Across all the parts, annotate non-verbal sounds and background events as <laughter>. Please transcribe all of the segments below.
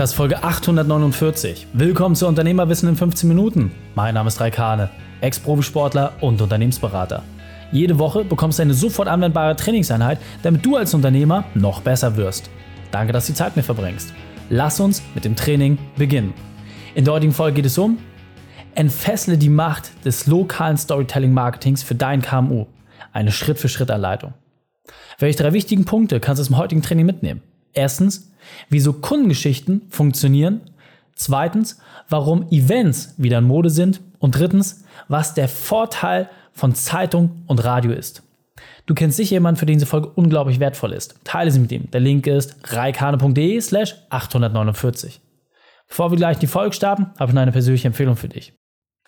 Das ist Folge 849. Willkommen zu Unternehmerwissen in 15 Minuten. Mein Name ist Raikane, Ex-Profisportler und Unternehmensberater. Jede Woche bekommst du eine sofort anwendbare Trainingseinheit, damit du als Unternehmer noch besser wirst. Danke, dass du die Zeit mit verbringst. Lass uns mit dem Training beginnen. In der heutigen Folge geht es um Entfessle die Macht des lokalen Storytelling-Marketings für dein KMU. Eine Schritt-für-Schritt-Anleitung. Welche drei wichtigen Punkte kannst du aus dem heutigen Training mitnehmen? Erstens, wieso Kundengeschichten funktionieren. Zweitens, warum Events wieder in Mode sind. Und drittens, was der Vorteil von Zeitung und Radio ist. Du kennst sicher jemanden, für den diese Folge unglaublich wertvoll ist. Teile sie mit ihm. Der Link ist reikane.de slash 849. Bevor wir gleich in die Folge starten, habe ich noch eine persönliche Empfehlung für dich.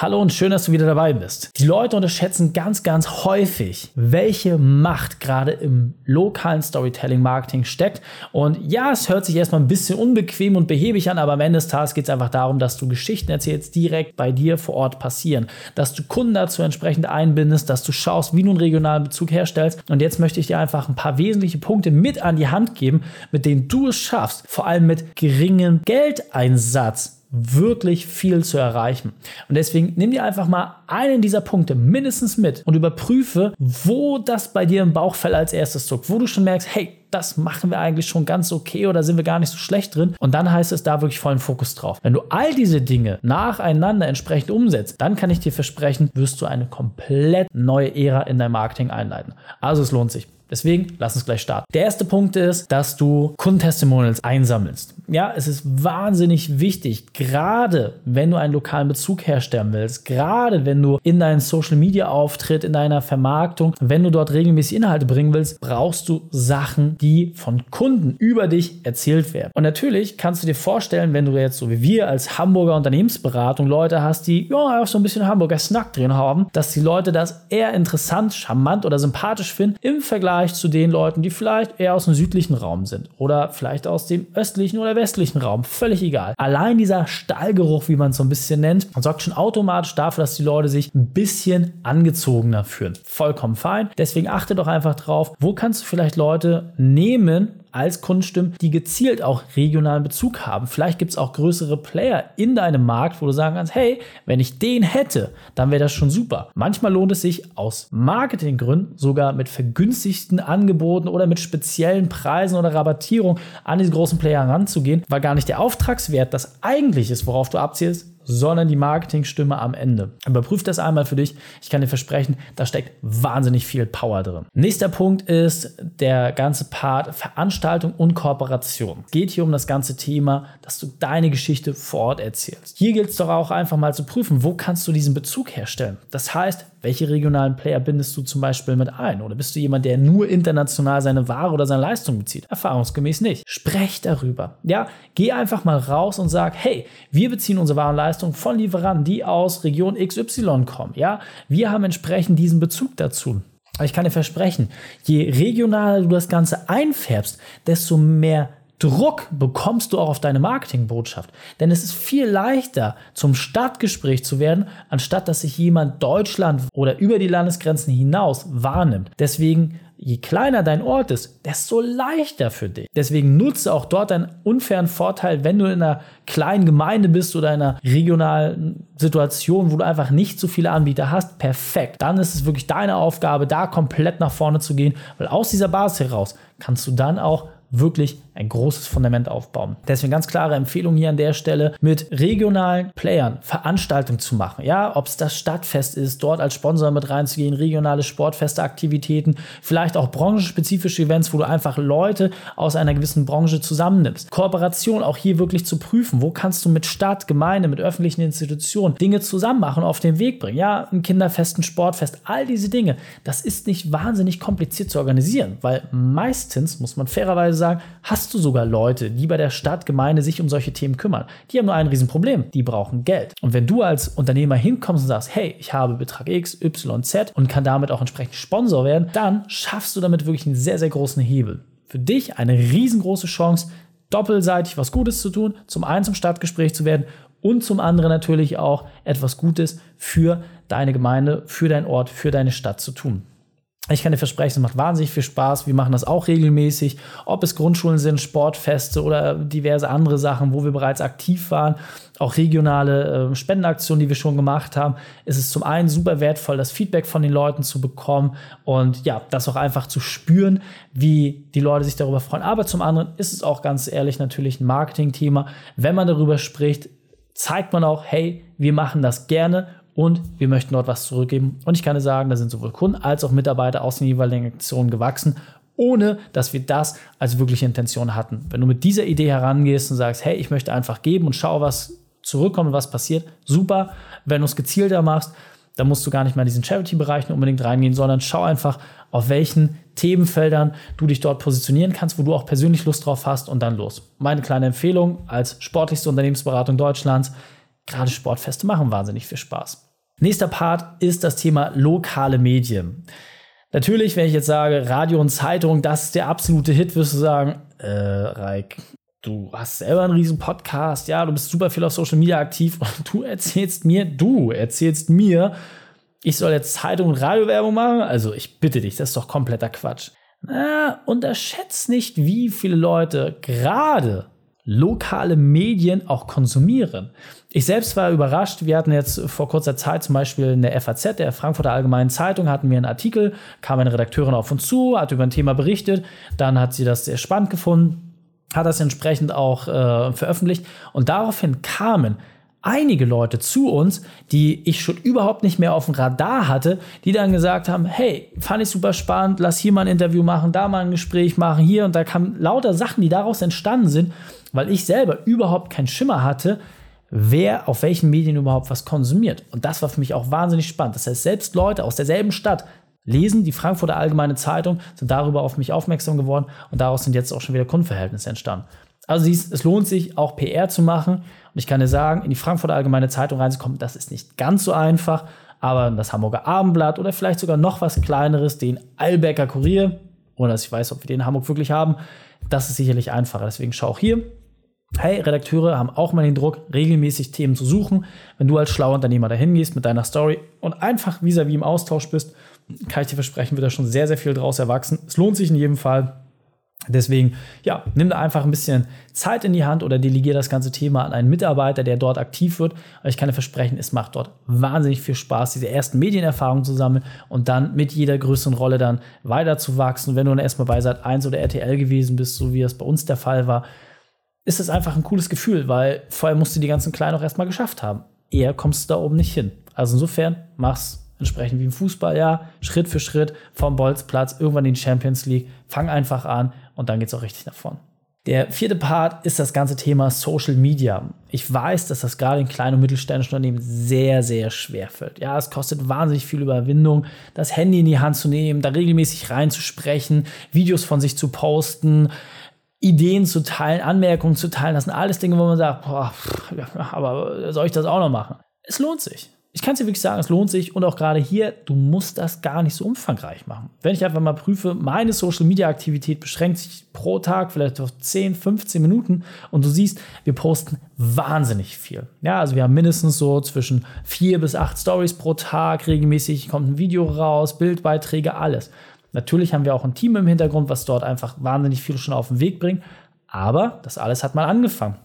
Hallo und schön, dass du wieder dabei bist. Die Leute unterschätzen ganz, ganz häufig, welche Macht gerade im lokalen Storytelling-Marketing steckt. Und ja, es hört sich erstmal ein bisschen unbequem und behäbig an, aber am Ende des Tages geht es einfach darum, dass du Geschichten erzählst, direkt bei dir vor Ort passieren. Dass du Kunden dazu entsprechend einbindest, dass du schaust, wie du einen regionalen Bezug herstellst. Und jetzt möchte ich dir einfach ein paar wesentliche Punkte mit an die Hand geben, mit denen du es schaffst, vor allem mit geringem Geldeinsatz wirklich viel zu erreichen. Und deswegen nimm dir einfach mal einen dieser Punkte mindestens mit und überprüfe, wo das bei dir im Bauchfell als erstes zuckt, wo du schon merkst, hey, das machen wir eigentlich schon ganz okay oder sind wir gar nicht so schlecht drin. Und dann heißt es da wirklich vollen Fokus drauf. Wenn du all diese Dinge nacheinander entsprechend umsetzt, dann kann ich dir versprechen, wirst du eine komplett neue Ära in dein Marketing einleiten. Also es lohnt sich. Deswegen, lass uns gleich starten. Der erste Punkt ist, dass du Kundentestimonials einsammelst. Ja, es ist wahnsinnig wichtig, gerade wenn du einen lokalen Bezug herstellen willst, gerade wenn du in deinen Social Media Auftritt, in deiner Vermarktung, wenn du dort regelmäßig Inhalte bringen willst, brauchst du Sachen, die von Kunden über dich erzählt werden. Und natürlich kannst du dir vorstellen, wenn du jetzt so wie wir als Hamburger Unternehmensberatung Leute hast, die ja auch so ein bisschen Hamburger Snack drin haben, dass die Leute das eher interessant, charmant oder sympathisch finden im Vergleich zu den Leuten, die vielleicht eher aus dem südlichen Raum sind oder vielleicht aus dem östlichen oder westlichen Raum. Völlig egal. Allein dieser Stallgeruch, wie man es so ein bisschen nennt, sorgt schon automatisch dafür, dass die Leute sich ein bisschen angezogener fühlen. Vollkommen fein. Deswegen achte doch einfach drauf, wo kannst du vielleicht Leute nehmen, als Kundenstimmen, die gezielt auch regionalen Bezug haben. Vielleicht gibt es auch größere Player in deinem Markt, wo du sagen kannst, hey, wenn ich den hätte, dann wäre das schon super. Manchmal lohnt es sich aus Marketinggründen sogar mit vergünstigten Angeboten oder mit speziellen Preisen oder Rabattierung an diese großen Player heranzugehen, weil gar nicht der Auftragswert das eigentlich ist, worauf du abzielst, sondern die Marketingstimme am Ende. Überprüf das einmal für dich. Ich kann dir versprechen, da steckt wahnsinnig viel Power drin. Nächster Punkt ist der ganze Part Veranstaltung und Kooperation. Es geht hier um das ganze Thema, dass du deine Geschichte vor Ort erzählst. Hier gilt es doch auch einfach mal zu prüfen, wo kannst du diesen Bezug herstellen. Das heißt, welche regionalen Player bindest du zum Beispiel mit ein? Oder bist du jemand, der nur international seine Ware oder seine Leistung bezieht? Erfahrungsgemäß nicht. Sprech darüber. Ja, geh einfach mal raus und sag, hey, wir beziehen unsere Ware und Leistung von Lieferanten, die aus Region XY kommen. Ja, wir haben entsprechend diesen Bezug dazu. Aber ich kann dir versprechen, je regionaler du das Ganze einfärbst, desto mehr Druck bekommst du auch auf deine Marketingbotschaft. Denn es ist viel leichter, zum Stadtgespräch zu werden, anstatt dass sich jemand Deutschland oder über die Landesgrenzen hinaus wahrnimmt. Deswegen, je kleiner dein Ort ist, desto leichter für dich. Deswegen nutze auch dort einen unfairen Vorteil, wenn du in einer kleinen Gemeinde bist oder in einer regionalen Situation, wo du einfach nicht so viele Anbieter hast. Perfekt. Dann ist es wirklich deine Aufgabe, da komplett nach vorne zu gehen, weil aus dieser Basis heraus kannst du dann auch wirklich ein großes Fundament aufbauen. Deswegen ganz klare Empfehlung hier an der Stelle, mit regionalen Playern Veranstaltungen zu machen. Ja, ob es das Stadtfest ist, dort als Sponsor mit reinzugehen, regionale Sportfeste, Aktivitäten, vielleicht auch branchenspezifische Events, wo du einfach Leute aus einer gewissen Branche zusammennimmst. Kooperation auch hier wirklich zu prüfen. Wo kannst du mit Stadt, Gemeinde, mit öffentlichen Institutionen Dinge zusammen machen, auf den Weg bringen? Ja, ein Kinderfest, ein Sportfest, all diese Dinge. Das ist nicht wahnsinnig kompliziert zu organisieren, weil meistens, muss man fairerweise sagen, hast hast du sogar Leute, die bei der Stadt, Gemeinde sich um solche Themen kümmern. Die haben nur ein Riesenproblem. Die brauchen Geld. Und wenn du als Unternehmer hinkommst und sagst, hey, ich habe Betrag X, Y, Z und kann damit auch entsprechend Sponsor werden, dann schaffst du damit wirklich einen sehr, sehr großen Hebel. Für dich eine riesengroße Chance, doppelseitig was Gutes zu tun, zum einen zum Stadtgespräch zu werden und zum anderen natürlich auch etwas Gutes für deine Gemeinde, für deinen Ort, für deine Stadt zu tun. Ich kann dir versprechen, es macht wahnsinnig viel Spaß. Wir machen das auch regelmäßig. Ob es Grundschulen sind, Sportfeste oder diverse andere Sachen, wo wir bereits aktiv waren, auch regionale äh, Spendenaktionen, die wir schon gemacht haben, ist es zum einen super wertvoll, das Feedback von den Leuten zu bekommen und ja, das auch einfach zu spüren, wie die Leute sich darüber freuen. Aber zum anderen ist es auch ganz ehrlich natürlich ein Marketingthema. Wenn man darüber spricht, zeigt man auch, hey, wir machen das gerne und wir möchten dort was zurückgeben. Und ich kann dir sagen, da sind sowohl Kunden als auch Mitarbeiter aus den jeweiligen Aktionen gewachsen, ohne dass wir das als wirkliche Intention hatten. Wenn du mit dieser Idee herangehst und sagst, hey, ich möchte einfach geben und schau, was zurückkommt und was passiert, super. Wenn du es gezielter machst, dann musst du gar nicht mal in diesen Charity-Bereich unbedingt reingehen, sondern schau einfach, auf welchen Themenfeldern du dich dort positionieren kannst, wo du auch persönlich Lust drauf hast und dann los. Meine kleine Empfehlung als sportlichste Unternehmensberatung Deutschlands, gerade Sportfeste machen wahnsinnig viel Spaß. Nächster Part ist das Thema lokale Medien. Natürlich, wenn ich jetzt sage, Radio und Zeitung, das ist der absolute Hit, wirst du sagen, äh, Reik, du hast selber einen riesen Podcast, ja, du bist super viel auf Social Media aktiv <laughs> und du erzählst mir, du erzählst mir, ich soll jetzt Zeitung und Radiowerbung machen? Also ich bitte dich, das ist doch kompletter Quatsch. Na, unterschätzt nicht, wie viele Leute gerade lokale Medien auch konsumieren. Ich selbst war überrascht. Wir hatten jetzt vor kurzer Zeit zum Beispiel in der FAZ, der Frankfurter Allgemeinen Zeitung, hatten wir einen Artikel, kam eine Redakteurin auf uns zu, hat über ein Thema berichtet, dann hat sie das sehr spannend gefunden, hat das entsprechend auch äh, veröffentlicht und daraufhin kamen einige Leute zu uns, die ich schon überhaupt nicht mehr auf dem Radar hatte, die dann gesagt haben, hey, fand ich super spannend, lass hier mal ein Interview machen, da mal ein Gespräch machen, hier und da kamen lauter Sachen, die daraus entstanden sind, weil ich selber überhaupt keinen Schimmer hatte, wer auf welchen Medien überhaupt was konsumiert. Und das war für mich auch wahnsinnig spannend. Das heißt, selbst Leute aus derselben Stadt lesen die Frankfurter Allgemeine Zeitung, sind darüber auf mich aufmerksam geworden und daraus sind jetzt auch schon wieder Kundenverhältnisse entstanden. Also siehst, es lohnt sich auch PR zu machen und ich kann dir sagen, in die Frankfurter Allgemeine Zeitung reinzukommen, das ist nicht ganz so einfach, aber das Hamburger Abendblatt oder vielleicht sogar noch was kleineres, den Albecker Kurier, ohne dass ich weiß, ob wir den in Hamburg wirklich haben, das ist sicherlich einfacher. Deswegen schau auch hier Hey, Redakteure haben auch mal den Druck, regelmäßig Themen zu suchen. Wenn du als schlauer Unternehmer dahin gehst mit deiner Story und einfach vis-à-vis -vis im Austausch bist, kann ich dir versprechen, wird da schon sehr, sehr viel draus erwachsen. Es lohnt sich in jedem Fall. Deswegen, ja, nimm da einfach ein bisschen Zeit in die Hand oder delegier das ganze Thema an einen Mitarbeiter, der dort aktiv wird. Aber ich kann dir versprechen, es macht dort wahnsinnig viel Spaß, diese ersten Medienerfahrungen zu sammeln und dann mit jeder größeren Rolle dann weiterzuwachsen. wenn du dann erstmal bei Sat 1 oder RTL gewesen bist, so wie es bei uns der Fall war, ist es einfach ein cooles Gefühl, weil vorher musst du die ganzen Kleinen auch erstmal geschafft haben. Eher kommst du da oben nicht hin. Also insofern, mach's entsprechend wie im Fußball, ja, Schritt für Schritt vom Bolzplatz, irgendwann in die Champions League, fang einfach an und dann geht's auch richtig nach vorn. Der vierte Part ist das ganze Thema Social Media. Ich weiß, dass das gerade in kleinen und mittelständischen Unternehmen sehr, sehr schwer fällt. Ja, es kostet wahnsinnig viel Überwindung, das Handy in die Hand zu nehmen, da regelmäßig reinzusprechen, Videos von sich zu posten, Ideen zu teilen, Anmerkungen zu teilen. Das sind alles Dinge, wo man sagt, boah, aber soll ich das auch noch machen? Es lohnt sich. Ich kann es dir wirklich sagen, es lohnt sich und auch gerade hier, du musst das gar nicht so umfangreich machen. Wenn ich einfach mal prüfe, meine Social Media Aktivität beschränkt sich pro Tag vielleicht auf 10, 15 Minuten und du siehst, wir posten wahnsinnig viel. Ja, also wir haben mindestens so zwischen vier bis acht Stories pro Tag, regelmäßig kommt ein Video raus, Bildbeiträge, alles. Natürlich haben wir auch ein Team im Hintergrund, was dort einfach wahnsinnig viel schon auf den Weg bringt. Aber das alles hat mal angefangen.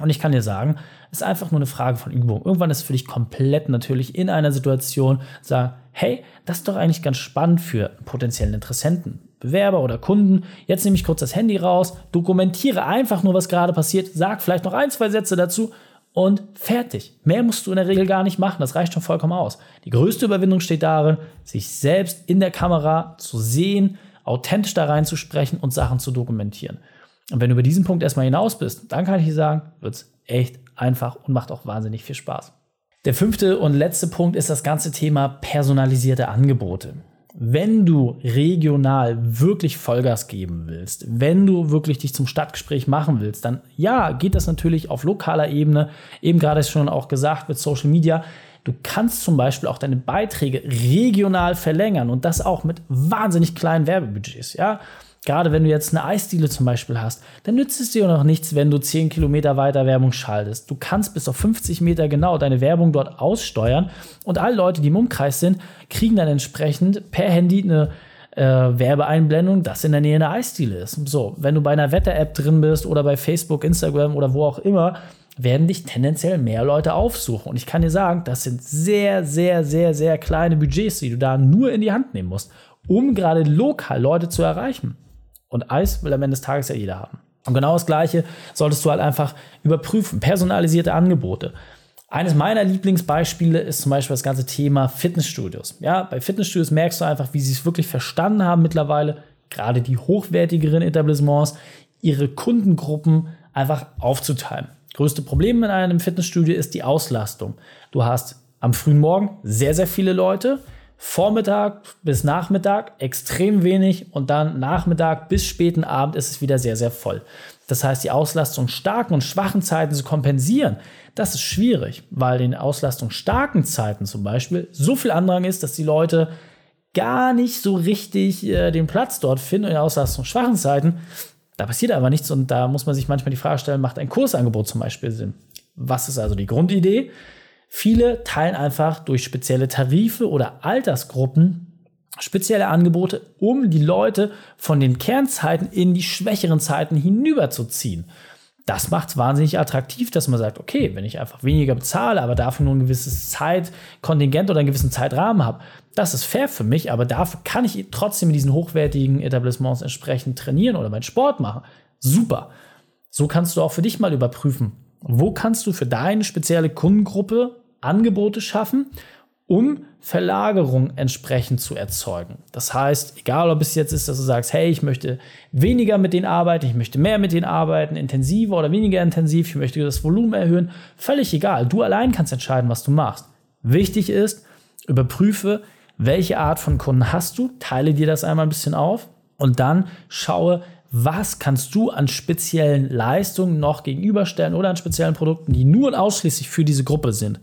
Und ich kann dir sagen, es ist einfach nur eine Frage von Übung. Irgendwann ist für dich komplett natürlich in einer Situation sagen, hey, das ist doch eigentlich ganz spannend für potenziellen Interessenten, Bewerber oder Kunden. Jetzt nehme ich kurz das Handy raus, dokumentiere einfach nur, was gerade passiert, sag vielleicht noch ein, zwei Sätze dazu und fertig. Mehr musst du in der Regel gar nicht machen, das reicht schon vollkommen aus. Die größte Überwindung steht darin, sich selbst in der Kamera zu sehen, authentisch da reinzusprechen und Sachen zu dokumentieren. Und wenn du über diesen Punkt erstmal hinaus bist, dann kann ich dir sagen, wird es echt einfach und macht auch wahnsinnig viel Spaß. Der fünfte und letzte Punkt ist das ganze Thema personalisierte Angebote wenn du regional wirklich Vollgas geben willst, wenn du wirklich dich zum Stadtgespräch machen willst, dann ja, geht das natürlich auf lokaler Ebene. Eben gerade ist schon auch gesagt mit Social Media. Du kannst zum Beispiel auch deine Beiträge regional verlängern und das auch mit wahnsinnig kleinen Werbebudgets. Ja, Gerade wenn du jetzt eine Eisdiele zum Beispiel hast, dann nützt es dir noch nichts, wenn du 10 Kilometer weiter Werbung schaltest. Du kannst bis auf 50 Meter genau deine Werbung dort aussteuern und alle Leute, die im Umkreis sind, kriegen dann entsprechend per Handy eine äh, Werbeeinblendung, das in der Nähe eine Eisdiele ist. So, wenn du bei einer Wetter-App drin bist oder bei Facebook, Instagram oder wo auch immer, werden dich tendenziell mehr Leute aufsuchen. Und ich kann dir sagen, das sind sehr, sehr, sehr, sehr kleine Budgets, die du da nur in die Hand nehmen musst, um gerade lokal Leute zu erreichen. Und Eis will am Ende des Tages ja jeder haben. Und genau das Gleiche solltest du halt einfach überprüfen. Personalisierte Angebote. Eines meiner Lieblingsbeispiele ist zum Beispiel das ganze Thema Fitnessstudios. Ja, bei Fitnessstudios merkst du einfach, wie sie es wirklich verstanden haben mittlerweile, gerade die hochwertigeren Etablissements, ihre Kundengruppen einfach aufzuteilen. Größte Problem in einem Fitnessstudio ist die Auslastung. Du hast am frühen Morgen sehr, sehr viele Leute, Vormittag bis Nachmittag extrem wenig und dann Nachmittag bis späten Abend ist es wieder sehr, sehr voll. Das heißt, die Auslastung starken und schwachen Zeiten zu kompensieren, das ist schwierig, weil in Auslastung starken Zeiten zum Beispiel so viel Andrang ist, dass die Leute gar nicht so richtig äh, den Platz dort finden. In Auslastung schwachen Zeiten, da passiert aber nichts und da muss man sich manchmal die Frage stellen, macht ein Kursangebot zum Beispiel Sinn? Was ist also die Grundidee? Viele teilen einfach durch spezielle Tarife oder Altersgruppen spezielle Angebote, um die Leute von den Kernzeiten in die schwächeren Zeiten hinüberzuziehen. Das macht es wahnsinnig attraktiv, dass man sagt, okay, wenn ich einfach weniger bezahle, aber dafür nur ein gewisses Zeitkontingent oder einen gewissen Zeitrahmen habe, das ist fair für mich, aber dafür kann ich trotzdem in diesen hochwertigen Etablissements entsprechend trainieren oder meinen Sport machen. Super. So kannst du auch für dich mal überprüfen, wo kannst du für deine spezielle Kundengruppe Angebote schaffen, um Verlagerung entsprechend zu erzeugen. Das heißt, egal ob es jetzt ist, dass du sagst, hey, ich möchte weniger mit denen arbeiten, ich möchte mehr mit denen arbeiten, intensiver oder weniger intensiv, ich möchte das Volumen erhöhen, völlig egal. Du allein kannst entscheiden, was du machst. Wichtig ist, überprüfe, welche Art von Kunden hast du, teile dir das einmal ein bisschen auf und dann schaue, was kannst du an speziellen Leistungen noch gegenüberstellen oder an speziellen Produkten, die nur und ausschließlich für diese Gruppe sind.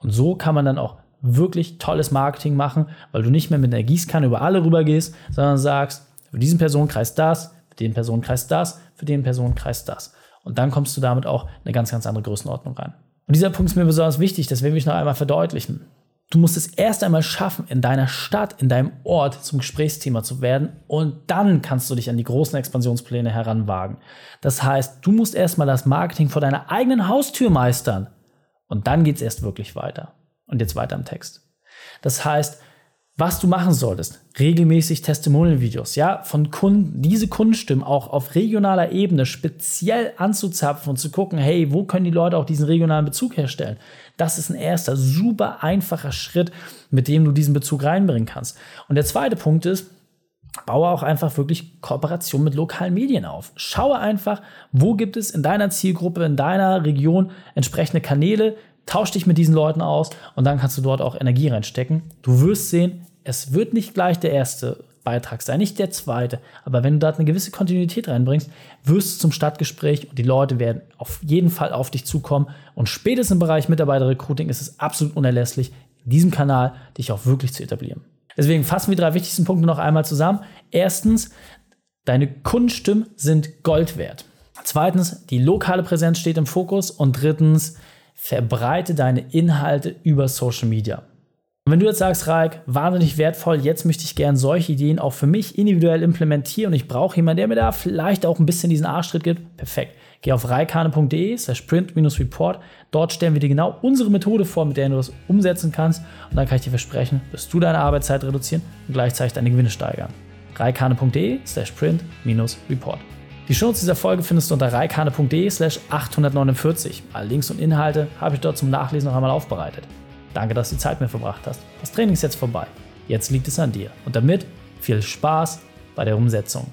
Und so kann man dann auch wirklich tolles Marketing machen, weil du nicht mehr mit einer Gießkanne über alle rübergehst, sondern sagst, für diesen Personenkreis das, für den Personenkreis das, für den Personenkreis das. Und dann kommst du damit auch in eine ganz, ganz andere Größenordnung rein. Und dieser Punkt ist mir besonders wichtig, das will ich noch einmal verdeutlichen. Du musst es erst einmal schaffen, in deiner Stadt, in deinem Ort zum Gesprächsthema zu werden und dann kannst du dich an die großen Expansionspläne heranwagen. Das heißt, du musst erstmal das Marketing vor deiner eigenen Haustür meistern und dann geht es erst wirklich weiter. Und jetzt weiter im Text. Das heißt, was du machen solltest, regelmäßig Testimonial-Videos, ja, von Kunden, diese Kundenstimmen auch auf regionaler Ebene speziell anzuzapfen und zu gucken, hey, wo können die Leute auch diesen regionalen Bezug herstellen? Das ist ein erster super einfacher Schritt, mit dem du diesen Bezug reinbringen kannst. Und der zweite Punkt ist, baue auch einfach wirklich Kooperation mit lokalen Medien auf. Schaue einfach, wo gibt es in deiner Zielgruppe, in deiner Region entsprechende Kanäle, tausch dich mit diesen Leuten aus und dann kannst du dort auch Energie reinstecken. Du wirst sehen, es wird nicht gleich der erste Beitrag sein, nicht der zweite, aber wenn du da eine gewisse Kontinuität reinbringst, wirst du zum Stadtgespräch und die Leute werden auf jeden Fall auf dich zukommen und spätestens im Bereich Mitarbeiterrecruiting ist es absolut unerlässlich, in diesem Kanal dich auch wirklich zu etablieren. Deswegen fassen wir die drei wichtigsten Punkte noch einmal zusammen. Erstens, deine Kundenstimmen sind Gold wert. Zweitens, die lokale Präsenz steht im Fokus. Und drittens, verbreite deine Inhalte über Social Media. Und wenn du jetzt sagst, Raik, wahnsinnig wertvoll, jetzt möchte ich gerne solche Ideen auch für mich individuell implementieren und ich brauche jemanden, der mir da vielleicht auch ein bisschen diesen Arschtritt gibt, perfekt. Geh auf reikane.de slash print-report. Dort stellen wir dir genau unsere Methode vor, mit der du das umsetzen kannst. Und dann kann ich dir versprechen, wirst du deine Arbeitszeit reduzieren und gleichzeitig deine Gewinne steigern. reikane.de slash print-report. Die Shownotes dieser Folge findest du unter reikane.de slash 849. Alle Links und Inhalte habe ich dort zum Nachlesen noch einmal aufbereitet. Danke, dass du die Zeit mit verbracht hast. Das Training ist jetzt vorbei. Jetzt liegt es an dir. Und damit viel Spaß bei der Umsetzung.